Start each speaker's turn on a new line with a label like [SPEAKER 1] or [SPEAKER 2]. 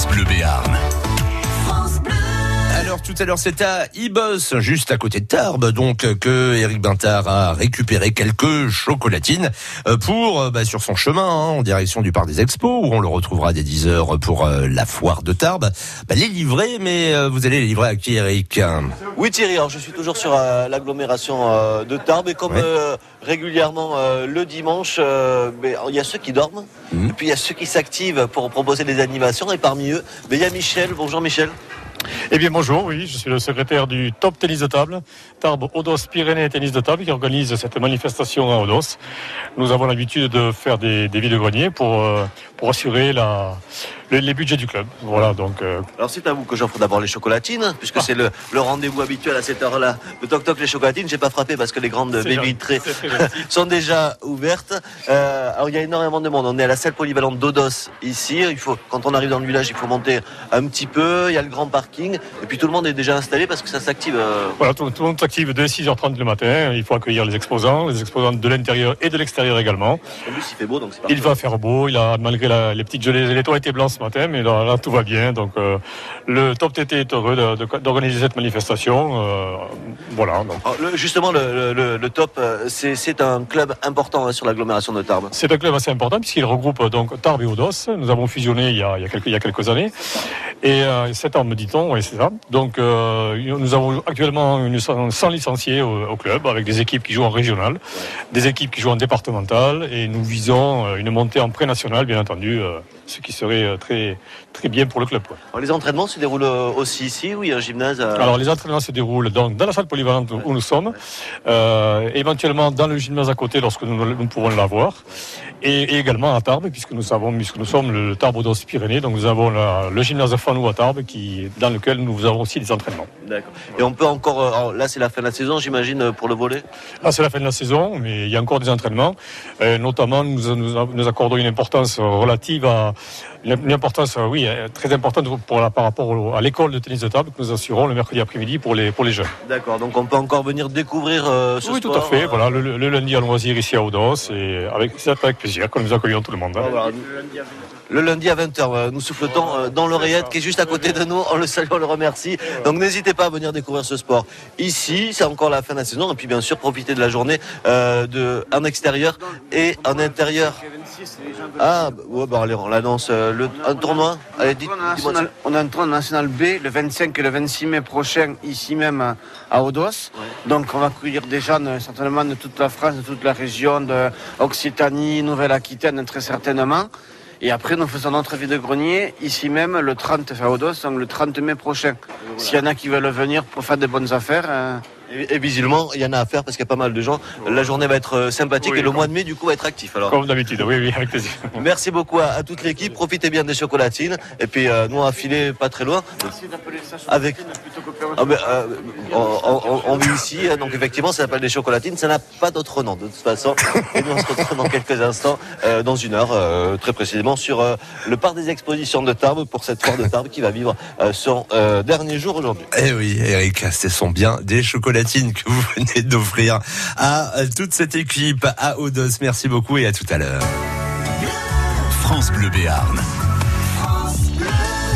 [SPEAKER 1] France Bleu Béarn.
[SPEAKER 2] Alors tout à l'heure c'est à Ibos, juste à côté de Tarbes, donc que Eric Bintard a récupéré quelques chocolatines euh, pour euh, bah, sur son chemin hein, en direction du parc des Expos où on le retrouvera dès 10 heures pour euh, la foire de Tarbes. Bah, les livrer, mais vous allez les livrer à qui Eric
[SPEAKER 3] Oui Thierry, alors je suis toujours sur l'agglomération de Tarbes et comme régulièrement le dimanche, il y a ceux qui dorment mhm. et puis il y a ceux qui s'activent pour proposer des animations et parmi eux, ben, il y a Michel. Bonjour Michel.
[SPEAKER 4] Eh bien bonjour, oui, je suis le secrétaire du Top Tennis de Table, Tarbes Odos Pyrénées Tennis de Table, qui organise cette manifestation à Odos. Nous avons l'habitude de faire des, des vides greniers pour, euh, pour assurer la, les, budgets du club. Voilà, donc. Euh,
[SPEAKER 3] Alors c'est à vous que j'offre d'abord les chocolatines, puisque ah. c'est le, rendez-vous habituel à cette heure-là. Le toc toc les chocolatines, j'ai pas frappé parce que les grandes baies vitrées sont déjà ouvertes. Euh, alors il y a énormément de monde. On est à la salle polyvalente d'Odos ici. Il faut, quand on arrive dans le village, il faut monter un petit peu. Il y a le grand parking, et puis tout le monde est déjà installé parce que ça s'active. Euh.
[SPEAKER 4] Voilà, tout, le monde s'active dès 6h30 le matin. Il faut accueillir les exposants, les exposants de l'intérieur et de l'extérieur également.
[SPEAKER 3] En plus, il fait beau, donc c'est
[SPEAKER 4] Il va faire beau. Il a malgré les petites gelées, les toits étaient blancs ce matin, mais là, tout va bien. Donc euh, le Top TT est heureux d'organiser cette manifestation. Euh, voilà.
[SPEAKER 3] justement, le, Top, c'est un club important hein, sur l'agglomération de Tarbes.
[SPEAKER 4] C'est un club assez important puisqu'il regroupe donc Tarbes et Odos. Nous avons fusionné il y a, quelques, il y a quelques années. Et euh, 7 ans, me dit-on, oui, c'est ça. Donc, nous avons actuellement une, 100 licenciés au, club, avec des équipes qui jouent en régional, des équipes qui jouent en départemental, et nous visons une montée en pré-national, bien entendu, ce qui serait très, très bien pour le club.
[SPEAKER 3] les entraînements se déroulent euh, aussi ici ou il y a un gymnase
[SPEAKER 4] Alors les entraînements se déroulent dans, dans la salle polyvalente où nous sommes, euh, éventuellement dans le gymnase à côté lorsque nous, nous pourrons l'avoir, et, également à Tarbes puisque nous savons, puisque nous sommes le Tarbes d'Os Pyrénées, donc nous avons le gymnase Fanou à Tarbes qui, dans lequel nous avons aussi des entraînements.
[SPEAKER 3] D'accord. Et on peut encore, euh, là c'est la fin de la saison j'imagine pour le volet
[SPEAKER 4] Là c'est la fin de la saison, mais il y a encore des entraînements, notamment nous, nous, nous accordons une importance relative à une importance, euh, oui, euh, très importante pour la, par rapport à l'école de tennis de table que nous assurons le mercredi après-midi pour les, pour les jeunes.
[SPEAKER 3] D'accord, donc on peut encore venir découvrir euh, ce
[SPEAKER 4] oui,
[SPEAKER 3] sport.
[SPEAKER 4] Oui, tout à fait. Voilà, le, lundi à loisir ici à Audos, et avec, avec plaisir que nous accueillons tout le monde. Hein
[SPEAKER 3] le lundi à 20h. Euh, nous souffletons euh, dans l'oreillette qui est juste à côté de nous. On le salue, on le remercie. Donc n'hésitez pas à venir découvrir ce sport. Ici, c'est encore la fin de la saison. Et puis bien sûr, profitez de la journée euh, de, en extérieur et en intérieur. Ah, ouais, bah, allez, on l'annonce. Le, un tournoi allez, dites,
[SPEAKER 5] On a un tournoi national B le 25 et le 26 mai prochain, ici même à Odos. Donc on va accueillir des gens certainement de toute la France, de toute la région, de Occitanie, Nouvelle-Aquitaine très certainement. Et après, nous faisons notre vie de grenier ici même le 30 février, donc le 30 mai prochain. S'il y en a qui veulent venir pour faire des bonnes affaires. Euh,
[SPEAKER 3] et, visiblement, il y en a à faire parce qu'il y a pas mal de gens. La journée va être euh, sympathique et le mois de mai, du coup, va être actif. Alors.
[SPEAKER 4] Comme d'habitude, oui, oui, avec plaisir.
[SPEAKER 3] Merci beaucoup à, toute l'équipe. Profitez bien des chocolatines. Et puis, euh, nous, on va filer pas très loin. Merci d'appeler ça avec. Ah ben, euh, on, vit ici, hein, donc effectivement, ça s'appelle des chocolatines. Ça n'a pas d'autre nom, de toute façon. Et nous, on se retrouve dans quelques instants, dans une heure, très précisément, sur le parc des expositions de Tarbes pour cette foire de Tarbes qui va vivre son dernier jour aujourd'hui.
[SPEAKER 2] Eh oui, Eric, ce sont bien des chocolatines que vous venez d'offrir à toute cette équipe, à Odos. Merci beaucoup et à tout à l'heure.
[SPEAKER 1] France Bleu Béarn.